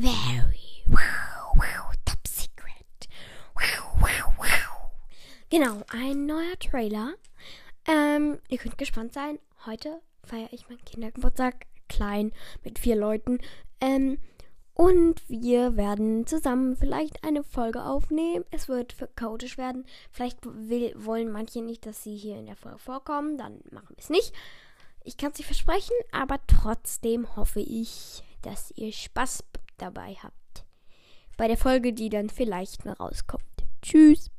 very wow, wow, top secret. Wow, wow, wow. Genau, ein neuer Trailer. Ähm, ihr könnt gespannt sein. Heute feiere ich meinen Kindergeburtstag klein mit vier Leuten. Ähm, und wir werden zusammen vielleicht eine Folge aufnehmen. Es wird chaotisch werden. Vielleicht will, wollen manche nicht, dass sie hier in der Folge vorkommen. Dann machen wir es nicht. Ich kann es nicht versprechen, aber trotzdem hoffe ich, dass ihr Spaß dabei habt. Bei der Folge, die dann vielleicht mal rauskommt. Tschüss.